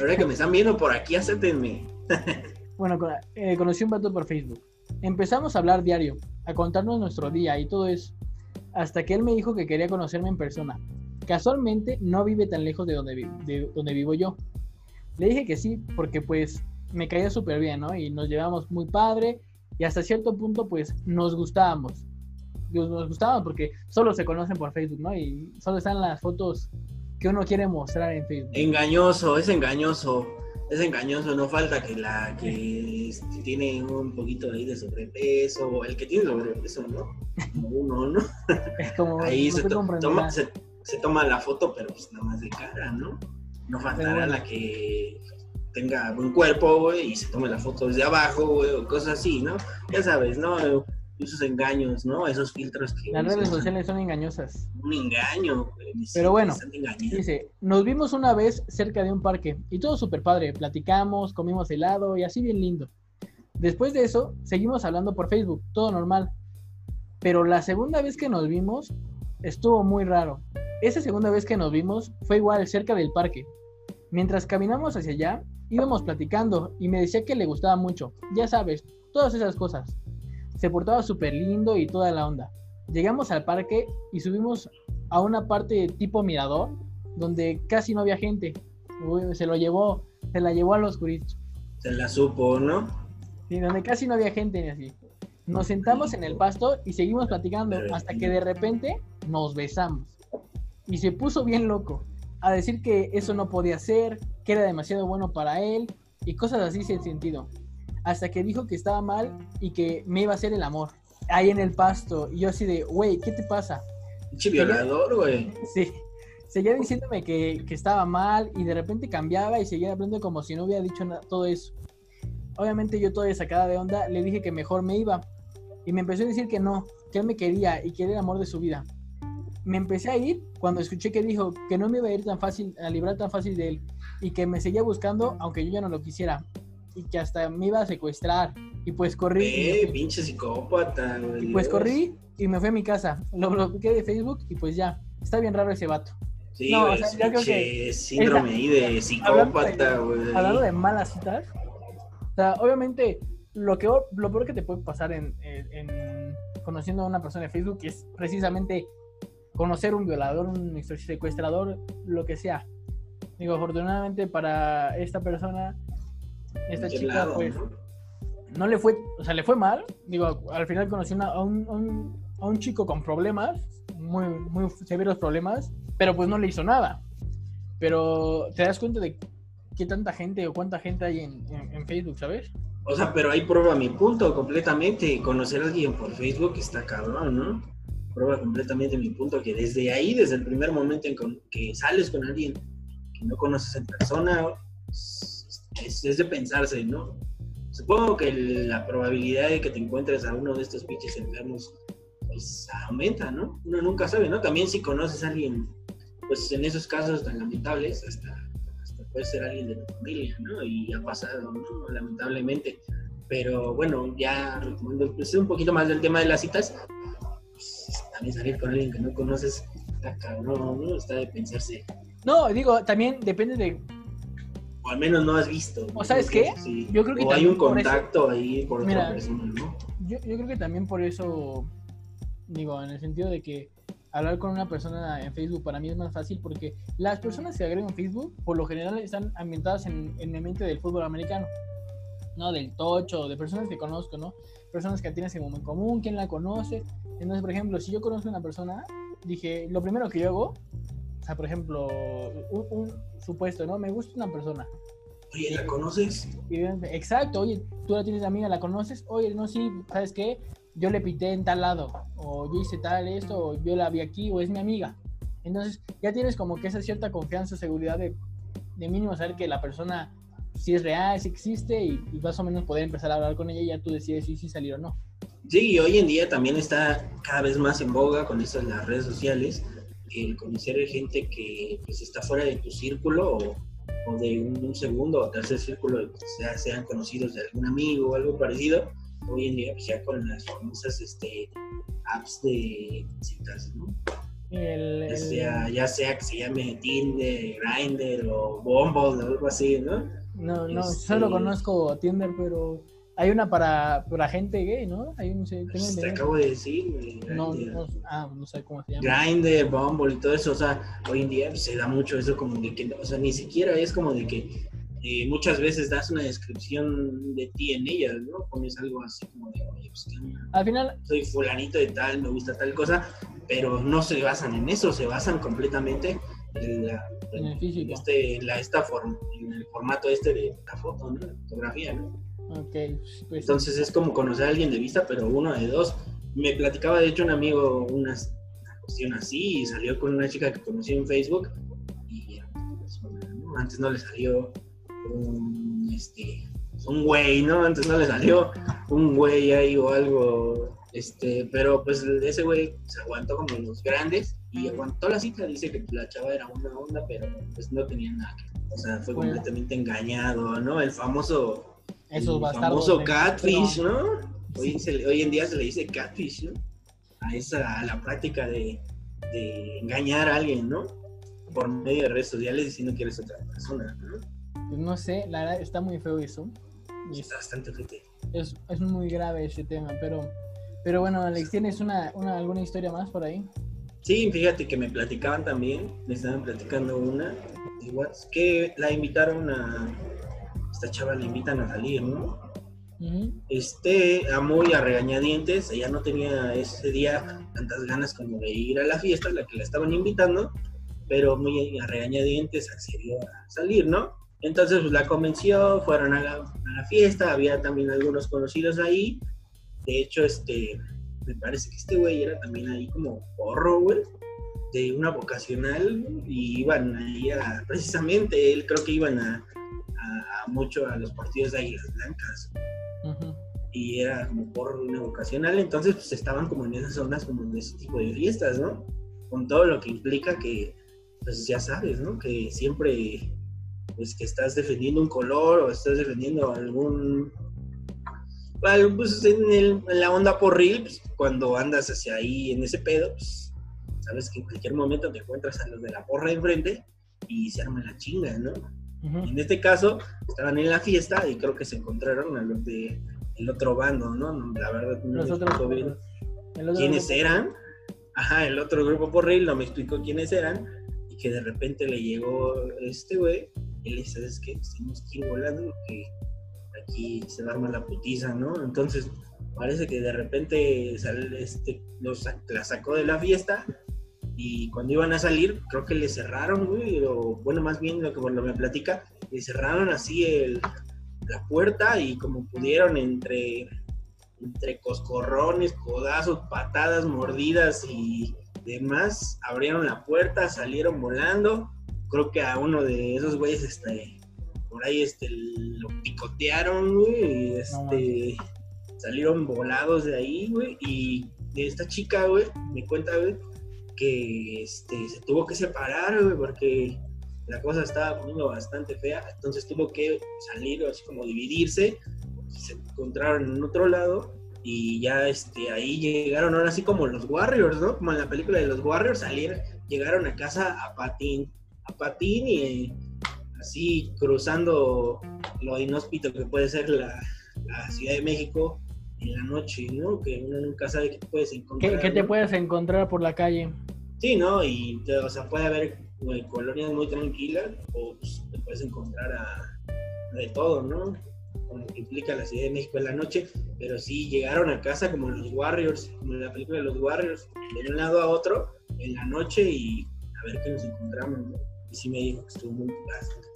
Ahora que me están viendo por aquí, acéptenme. Bueno, eh, conocí un vato por Facebook. Empezamos a hablar diario, a contarnos nuestro día y todo eso. Hasta que él me dijo que quería conocerme en persona. Casualmente no vive tan lejos de donde, vi- de donde vivo yo. Le dije que sí, porque pues me caía súper bien, ¿no? Y nos llevamos muy padre y hasta cierto punto pues nos gustábamos. Nos gustábamos porque solo se conocen por Facebook, ¿no? Y solo están las fotos que uno quiere mostrar en Facebook. Engañoso, es engañoso. Es engañoso, no falta que la que este, tiene un poquito ahí de sobrepeso, o el que tiene sobrepeso, ¿no? Como uno, ¿no? [laughs] Es como... Ahí no se, to- toma, aprenderá. se, se toma la foto, pero pues nada más de cara, ¿no? No faltará bueno. la que tenga buen cuerpo, güey, y se tome la foto desde abajo, güey, o cosas así, ¿no? Ya sabes, ¿no? Esos engaños, ¿no? Esos filtros que... Las redes sociales son engañosas. Un engaño, güey. Pero bueno. Dice, nos vimos una vez cerca de un parque y todo súper padre. Platicamos, comimos helado y así bien lindo. Después de eso, seguimos hablando por Facebook, todo normal. Pero la segunda vez que nos vimos estuvo muy raro. Esa segunda vez que nos vimos fue igual cerca del parque. Mientras caminamos hacia allá, íbamos platicando y me decía que le gustaba mucho. Ya sabes, todas esas cosas. Se portaba súper lindo y toda la onda. Llegamos al parque y subimos a una parte tipo mirador donde casi no había gente. Uy, se lo llevó, se la llevó al oscurito. Se la supo, ¿no? Sí, donde casi no había gente ni así. Nos sentamos en el pasto y seguimos platicando hasta que de repente nos besamos. Y se puso bien loco a decir que eso no podía ser, que era demasiado bueno para él y cosas así sin sentido. Hasta que dijo que estaba mal y que me iba a hacer el amor. Ahí en el pasto. Y yo así de, güey, ¿qué te pasa? Pinche violador, güey. Sí, seguía diciéndome que, que estaba mal y de repente cambiaba y seguía hablando como si no hubiera dicho na- todo eso. Obviamente yo todavía sacada de onda le dije que mejor me iba y me empezó a decir que no, que él me quería y que era el amor de su vida. Me empecé a ir cuando escuché que dijo que no me iba a ir tan fácil, a librar tan fácil de él y que me seguía buscando aunque yo ya no lo quisiera y que hasta me iba a secuestrar y pues corrí. y Eh, fui. pinche psicópata, güey. Y pues Dios. corrí y me fui a mi casa. Lo bloqueé de Facebook y pues ya. Está bien raro ese vato. Sí, No, o sea, yo creo que síndrome ahí de psicópata, güey. Hablando de malas citas, o sea, obviamente lo, que, lo peor que te puede pasar en, en- en conociendo a una persona de Facebook es precisamente conocer un violador, un secuestrador, lo que sea. Digo, afortunadamente para esta persona, esta chica, lado, pues ¿no? no le fue, o sea, le fue mal. Digo, al final conocí una- a, un, a un- a un chico con problemas, muy, muy severos problemas, pero pues no le hizo nada. Pero te das cuenta de qué tanta gente o cuánta gente hay en, en- en Facebook, ¿sabes? O sea, pero ahí prueba mi punto completamente. Conocer a alguien por Facebook está cabrón, ¿no? Prueba completamente mi punto que desde ahí, desde el primer momento en que sales con alguien que no conoces en persona, es, de pensarse, ¿no? Supongo que la probabilidad de que te encuentres a uno de estos pinches enfermos pues aumenta, ¿no? Uno nunca sabe, ¿no? También si conoces a alguien, pues en esos casos tan lamentables, hasta, hasta puede ser alguien de tu familia, ¿no? Y ha pasado, ¿no? Lamentablemente. Pero bueno, ya retomando pues, un poquito más del tema de las citas, también salir con alguien que no conoces, Está cabrón, ¿no? Está de pensarse. No, digo, también depende de. O al menos no has visto. ¿O sabes qué? Sí. Yo creo que o hay un por eso- contacto ahí por Mira, otra persona, ¿no? Yo, yo creo que también por eso. Digo, en el sentido de que hablar con una persona en Facebook para mí es más fácil porque las personas que agregan Facebook por lo general están ambientadas en, en el ambiente del fútbol americano. No, del tocho, de personas que conozco, ¿no? Personas que tienes en común, quién la conoce. Entonces, por ejemplo, si yo conozco a una persona, dije, lo primero que yo hago, o sea, por ejemplo, un, un supuesto, ¿no? Me gusta una persona. Oye, ¿la conoces? Exacto, oye, tú la tienes de amiga, la conoces, oye, no, sí, ¿sabes qué? Yo le pité en tal lado, o yo hice tal esto, o yo la vi aquí, o es mi amiga. Entonces, ya tienes como que esa cierta confianza, seguridad de, de mínimo saber que la persona si es real, si existe, y, y más o menos poder empezar a hablar con ella y ya tú decides si, si salir o no. Sí, y hoy en día también está cada vez más en boga con esto de las redes sociales, el conocer gente que pues, está fuera de tu círculo o, o de un, un segundo o tercer círculo, sea, sean conocidos de algún amigo o algo parecido. Hoy en día, pues, ya con las famosas este, apps de citas, ¿no? El, Ya sea, ya sea que se llame Tinder, Grindr o Bumble o algo así, ¿no? no, no, este- solo conozco Tinder, pero hay una para, para gente gay, ¿no? Hay un, Pues, te acabo de decir, güey, no, ah, no sé cómo se llama. Grindr, Bumble y todo eso, o sea, hoy en día pues, se da mucho eso como de que, o sea, ni siquiera es como de que eh, muchas veces das una descripción de ti en ellas, ¿no? Pones algo así como de, oye, pues que Al final, soy fulanito de tal, me gusta tal cosa, pero no se basan en eso, se basan completamente en, la, En el físico. este, la, esta form- en el formato este de la foto, ¿no? La fotografía, ¿no? Ok, pues Entonces es como conocer a alguien de vista, pero uno de dos. Me platicaba, de hecho, un amigo una, una cuestión así y salió con una chica que conoció en Facebook y ¿no? antes no le salió un, este, un güey, ¿no? Antes no le salió un güey ahí o algo, este, pero pues ese güey se aguantó como los grandes y aguantó la cita. Dice que la chava era una onda, pero pues no tenía nada que O sea, fue Bueno. completamente engañado, ¿no? El famoso esos bastardos. famoso catfish, ¿no? Hoy, se le- hoy en día se le dice catfish, ¿no? A esa, a la práctica de, de engañar a alguien, ¿no? Por medio de redes sociales diciendo que eres otra persona, ¿no? Pues no sé, la verdad está muy feo eso. Y es, Está bastante fuerte. es, es muy grave ese tema, pero, pero bueno, Alex, ¿tienes una, una, alguna historia más por ahí? Sí, fíjate que me platicaban también, me estaban platicando una, igual, que la invitaron a, esta chava la invitan a salir, ¿no? Este, a muy a regañadientes, ella no tenía ese día tantas ganas como de ir a la fiesta, a la que la estaban invitando, pero muy a regañadientes accedió a salir, ¿no? Entonces pues, la convenció, fueron a la, a la fiesta, había también algunos conocidos ahí, de hecho, este, me parece que este güey era también ahí como porro, güey, de una vocacional, y iban ahí a, precisamente, él creo que iban a, a- a mucho a los partidos de Águilas Blancas y era como por una vocacional, entonces pues estaban como en esas zonas como de ese tipo de fiestas, ¿no? Con todo lo que implica que, pues ya sabes, ¿no? Que siempre, pues que estás defendiendo un color o estás defendiendo algún... al- Pues en, el- en la onda porril, pues, cuando andas hacia ahí en ese pedo, pues sabes que en cualquier momento te encuentras a los de la porra enfrente y se arma la chinga, ¿no? En este caso, estaban en la fiesta y creo que se encontraron a los de el otro bando, ¿no? La verdad no me explicó bien quiénes eran. Ajá, el otro grupo por no me explicó quiénes eran y que de repente le llegó este güey y le dice, ¿sabes qué? Tenemos que ir volando porque aquí se va a armar la putiza, ¿no? Entonces parece que de repente sale este, los, la sacó de la fiesta y cuando iban a salir, creo que le cerraron, güey, o bueno, más bien lo que me platica, le cerraron así el, la puerta y como pudieron entre, entre coscorrones, codazos, patadas, mordidas y demás, abrieron la puerta, salieron volando. Creo que a uno de esos güeyes, este, por ahí, este, lo picotearon, güey, y No este, salieron volados de ahí, güey, y de esta chica, güey, me cuenta, güey, que este, se tuvo que separar, porque la cosa estaba poniendo bastante fea, entonces tuvo que salir, así como dividirse, se encontraron en otro lado y ya este, ahí llegaron ahora así como los Warriors, ¿no? Como en la película de los Warriors, salir llegaron a casa a patín, a patín y así cruzando lo inhóspito que puede ser la, la Ciudad de México en la noche, ¿no? Que uno nunca sabe qué te puedes encontrar. ¿Qué, te puedes encontrar por la calle? Sí, ¿no? Y, o sea, puede haber colonias muy tranquilas o pues, te puedes encontrar a, de todo, ¿no? Como que implica la Ciudad de México en la noche, pero sí llegaron a casa como los Warriors, como en la película de los Warriors, de un lado a otro en la noche y a ver qué nos encontramos, ¿no? Y sí me dijo que estuvo muy bastante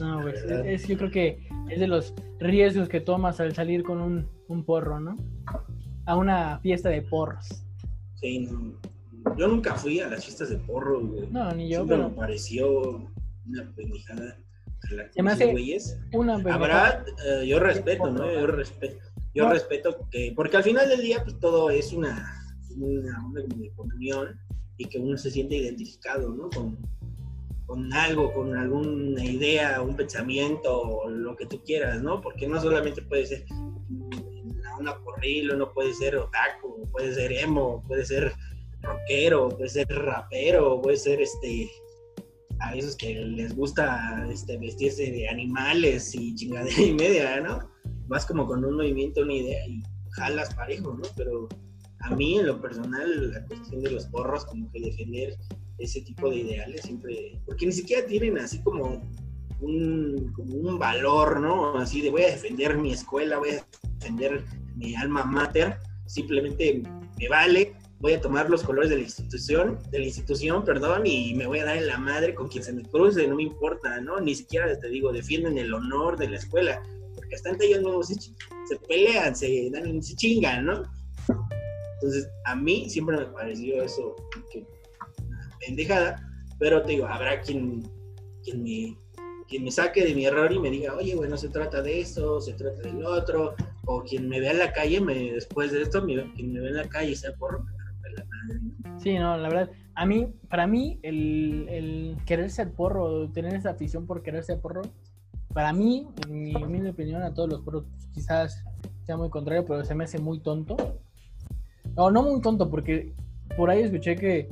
no, pues, es, yo creo que es de los riesgos que tomas al salir con un, un porro, ¿no? A una fiesta de porros. Sí, no. Yo nunca fui a las fiestas de porro, güey. No, ni yo. Siempre me pareció una pendejada. Se me hace una Habrá, eh, yo respeto, ¿no? Yo respeto, yo respeto que, porque al final del día, pues todo es una, una, una comunión y que uno se siente identificado, ¿no? Con, con algo, con alguna idea, un pensamiento, lo que tú quieras, ¿no? Porque no solamente puede ser una porrilo, no puede ser otaku, puede ser emo, puede ser rockero, puede ser rapero, puede ser este a esos que les gusta este, vestirse de animales y chingadera y media, ¿no? Vas como con un movimiento, una idea y jalas parejo, ¿no? Pero a mí en lo personal la cuestión de los porros como que defender ese tipo de ideales siempre, porque ni siquiera tienen así como un, como un valor, ¿no? Así de voy a defender mi escuela, voy a defender mi alma mater, simplemente me vale, voy a tomar los colores de la institución, de la institución, perdón, y me voy a dar en la madre con quien se me cruce, no me importa, ¿no? Ni siquiera te digo, defienden el honor de la escuela, porque hasta ellos no se, se pelean, se dan, se chingan, ¿no? Entonces, a mí siempre me pareció eso, que pendejada, pero te digo, habrá quien, quien, me, quien me saque de mi error y me diga, oye, bueno, se trata de esto, se trata del otro, o quien me vea en la calle, me, después de esto, quien me ve en la calle sea por. Sí, no, la verdad, a mí, para mí, el, el querer ser porro, tener esa afición por querer ser porro, para mí, en mi humilde opinión, a todos los porros, quizás sea muy contrario, pero se me hace muy tonto. No, no muy tonto, porque por ahí escuché que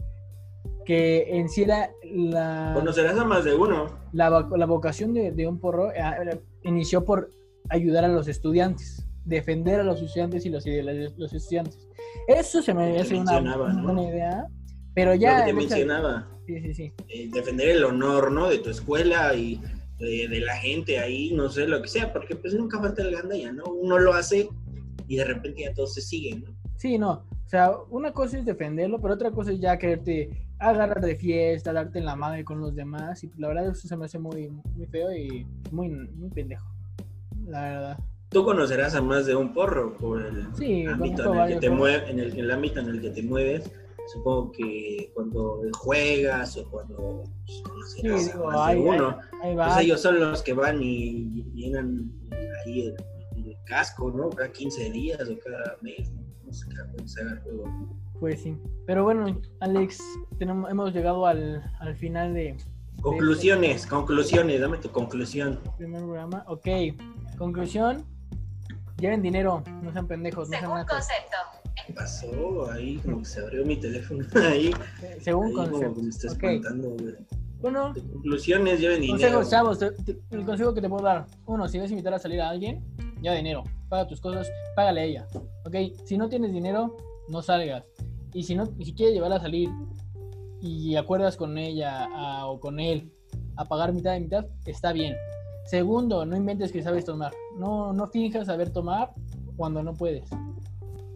que en sí era la... Conocerás a más de uno. La, la vocación de, de, un porro eh, inició por ayudar a los estudiantes, defender a los estudiantes y los ideales de los estudiantes. Eso se me hace una, buena idea, pero ya... Lo que te mencionaba. Sí, sí, sí. Eh, defender el honor, ¿no? De tu escuela y de, de, la gente ahí, no sé, lo que sea, porque pues nunca falta el ganda ya, ¿no? Uno lo hace y de repente ya todos se siguen, ¿no? Sí, no. O sea, una cosa es defenderlo, pero otra cosa es ya quererte agarrar de fiesta, darte en la madre con los demás. Y la verdad, eso se me hace muy, muy feo y muy, muy pendejo. La verdad. Tú conocerás a más de un porro por el ámbito en el, que te mueve, en el, ámbito en el que te mueves. Supongo que cuando juegas o cuando pues, conocerás a más de uno. pues ellos son los que van y llenan ahí el, casco, ¿no? Cada 15 días o cada mes. No sé cuándo se haga el juego. Pues sí. Pero bueno, Alex, tenemos, hemos llegado al, final de... Conclusiones, conclusiones, dame tu conclusión. Primer programa, ok. Conclusión, lleven dinero, no sean pendejos, no sean concepto. ¿Qué pasó? Ahí como que se abrió mi teléfono [laughs] ahí. Según concepto. Como me estás okay. Bueno, conclusiones, lleven dinero. Consejo, chavos, el consejo que te puedo dar. Uno, si vas a invitar a salir a alguien, lleva dinero. Paga tus cosas, págale a ella. Ok, si no tienes dinero, no salgas. Y si no, si quieres llevarla a salir y acuerdas con ella o con él a pagar mitad de mitad, está bien. Segundo, no inventes que sabes tomar. No, no finjas saber tomar cuando no puedes.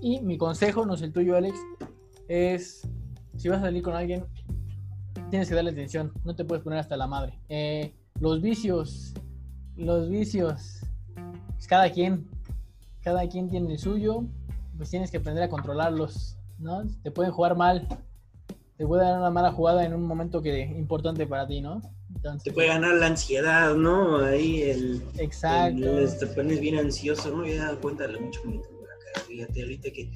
Y mi consejo, no es el tuyo, Alex, es si vas a salir con alguien, tienes que darle atención. No te puedes poner hasta la madre. Eh, los vicios, los vicios, cada quien, cada quien tiene el suyo, pues tienes que aprender a controlarlos. ¿no? Te pueden jugar mal, te puede dar una mala jugada en un momento que importante para ti, ¿no? te puede ganar la ansiedad, ¿no? Ahí el... Exacto. te pones bien ansioso, ¿no? He dado cuenta de lo mucho que. Fíjate, ahorita que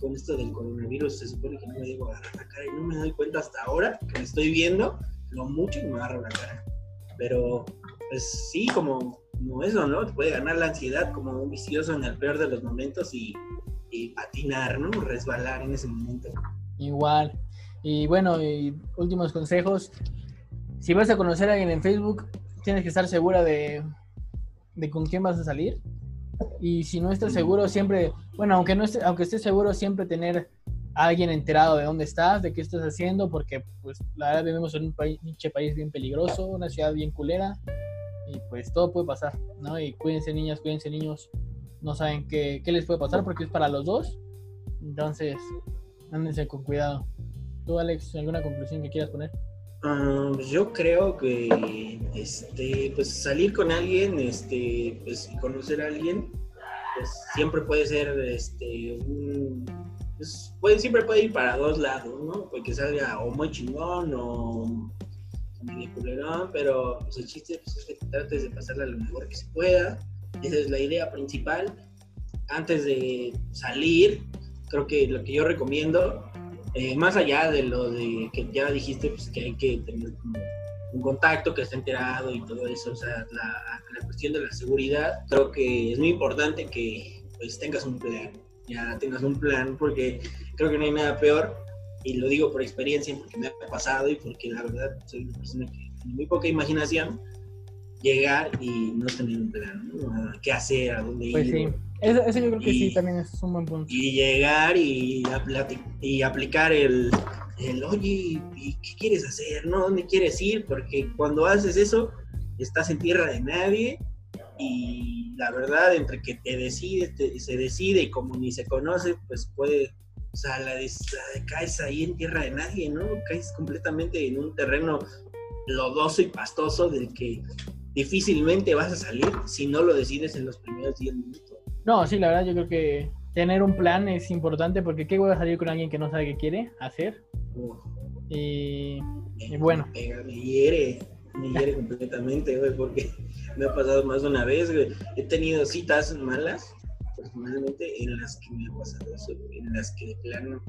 con esto del coronavirus se supone que no me debo agarrar la cara y no me doy cuenta hasta ahora que me estoy viendo lo mucho que me agarro la cara. Pero, pues sí, como, como eso, ¿no? Te puede ganar la ansiedad como un vicioso en el peor de los momentos y y patinar, ¿no? Resbalar en ese momento. Igual. Y bueno, y últimos consejos. Si vas a conocer a alguien en Facebook, tienes que estar segura de, de con quién vas a salir. Y si no estás seguro, siempre, bueno, aunque no esté, aunque estés seguro, siempre tener a alguien enterado de dónde estás, de qué estás haciendo, porque pues la verdad vivimos en un país, país bien peligroso, una ciudad bien culera, y pues todo puede pasar, ¿no? Y cuídense niñas, cuídense niños, no saben qué, qué les puede pasar porque es para los dos, entonces ándense con cuidado. ¿Tú, Alex, alguna conclusión que quieras poner? Ah, yo creo que este, pues salir con alguien, este, pues conocer a alguien, pues siempre puede ser este, pues, siempre puede ir para dos lados, ¿no? Porque salga o muy chingón o pero pues, el chiste pues, es que trates de pasarla lo mejor que se pueda. Esa es la idea principal. Antes de salir, creo que lo que yo recomiendo eh, más allá de lo de que ya dijiste, pues que hay que tener un contacto, que esté enterado y todo eso, o sea, la, la, cuestión de la seguridad, creo que es muy importante que pues tengas un plan, ya tengas un plan, porque creo que no hay nada peor, y lo digo por experiencia, porque me ha pasado y porque la verdad soy una persona que tiene muy poca imaginación, llegar y no tener un plan, ¿no? ¿Qué hacer? ¿A dónde pues ir? Sí. Eso, yo creo que sí, también es un buen punto. Y llegar y, y aplicar el, el, oye, ¿y qué quieres hacer? ¿No? ¿Dónde quieres ir? Porque cuando haces eso, estás en tierra de nadie y la verdad, entre que te decides, se decide y como ni se conoce, pues puede, o sea, la, la, caes ahí en tierra de nadie, ¿no? Caes completamente en un terreno lodoso y pastoso del que difícilmente vas a salir si no lo decides en los primeros 10 minutos. No, sí, la verdad yo creo que tener un plan es importante porque qué voy a salir con alguien que no sabe qué quiere hacer. Y, bueno. Me, hiere, me hiere completamente, güey, porque [laughs] me ha pasado más de una vez, güey. He tenido citas malas, personalmente, en las que me ha pasado eso, en las que de plano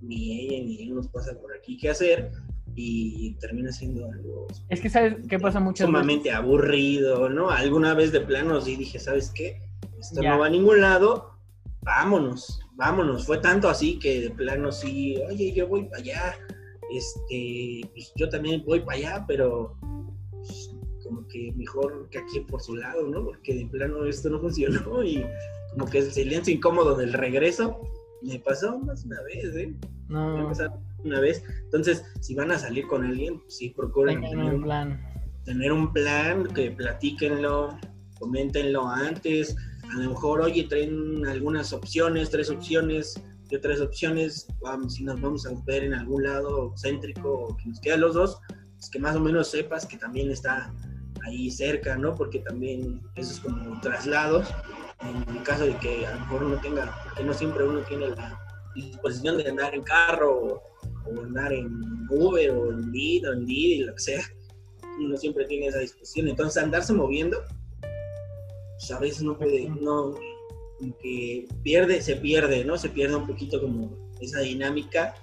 ni ella ni él nos pasa por aquí qué hacer y termina siendo algo... Es que, ¿sabes qué pasa mucho? Sumamente aburrido, ¿no? Alguna vez de plano sí dije, ¿sabes qué? Esto no va a ningún lado, vámonos, vámonos. Fue tanto así que de plano sí, oye, yo voy para allá, este, pues yo también voy para allá, pero pues, como que mejor que aquí por su lado, ¿no? Porque de plano esto no [laughs] funcionó y como que el silencio incómodo del regreso me pasó más una vez, ¿eh? No. Una vez. Entonces, si van a salir con alguien, pues sí, procuren tener un plan. Tener un plan, que platíquenlo, coméntenlo antes, a lo mejor, oye, traen algunas opciones, tres opciones, de tres opciones, vamos, si nos vamos a ver en algún lado céntrico o que nos queda los dos, pues que más o menos sepas que también está ahí cerca, ¿no? Porque también eso es como traslados, en el caso de que a lo mejor uno tenga, porque no siempre uno tiene la disposición de andar en carro o, andar en Uber o en Didi o en Didi, lo que sea, uno siempre tiene esa disposición, entonces andarse moviendo pues, a veces no puede, no, que pierde, se pierde, ¿no? Se pierde un poquito como esa dinámica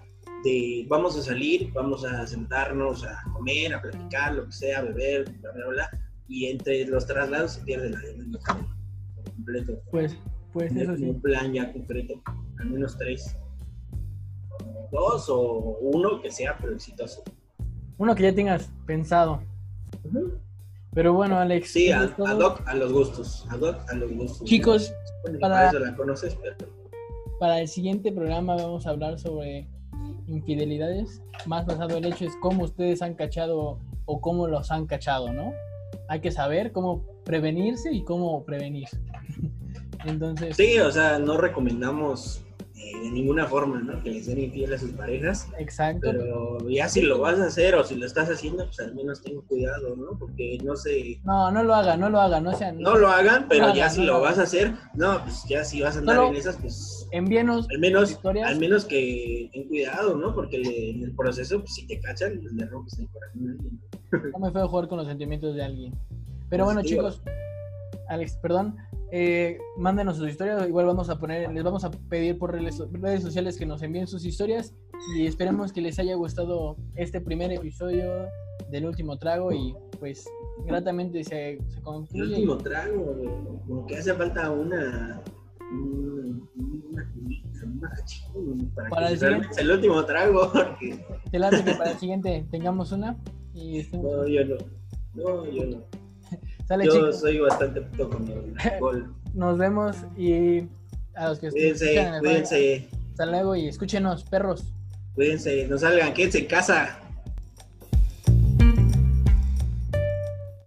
de vamos a salir, vamos a sentarnos a comer, a platicar, lo que sea, a beber, bla, bla, bla, y entre los traslados se pierde la dinámica completo. Pues, pues eso sí. Un plan ya concreto, al menos tres. Dos o uno que sea, pero exitoso. Uno que ya tengas pensado. Pero bueno, Alex. Sí, a, a los gustos. A a los gustos. Chicos, para, eso la conoces, pero... para el siguiente programa vamos a hablar sobre infidelidades. Más basado en el hecho es cómo ustedes han cachado o cómo los han cachado, ¿no? Hay que saber cómo prevenirse y cómo prevenir. Entonces. Sí, o sea, no recomendamos de ninguna forma, ¿no? Que les den infiel a sus parejas. Exacto. Pero ya si lo vas a hacer o si lo estás haciendo, pues al menos ten cuidado, ¿no? Porque no sé. No, no lo hagan, no lo hagan, no sean. No lo hagan, pero ya si lo, vas a hacer, no, pues ya si vas a andar en esas, pues. Envíenos. Al menos, historias. al menos que ten cuidado, ¿no? Porque en el proceso, pues si te cachan, pues, le rompes el corazón No [laughs] me feo jugar con los sentimientos de alguien. Pero bueno, chicos, Alex, perdón. Eh, mándenos sus historias. Igual vamos a poner, les vamos a pedir por redes, sociales que nos envíen sus historias y esperemos que les haya gustado este primer episodio del último trago y pues gratamente se, se concluye. El último trago, como que hace falta una una, una, para, Para que el siguiente. el último trago. Porque... Te late que para el siguiente tengamos una. Y No, yo no. No, yo no. Sale, Yo chicos. soy bastante puto con el [laughs] alcohol. Nos vemos y a los que Cuídense, escuchan cuídense, Hasta luego y escúchenos, perros. cuídense. No salgan, quédense en casa.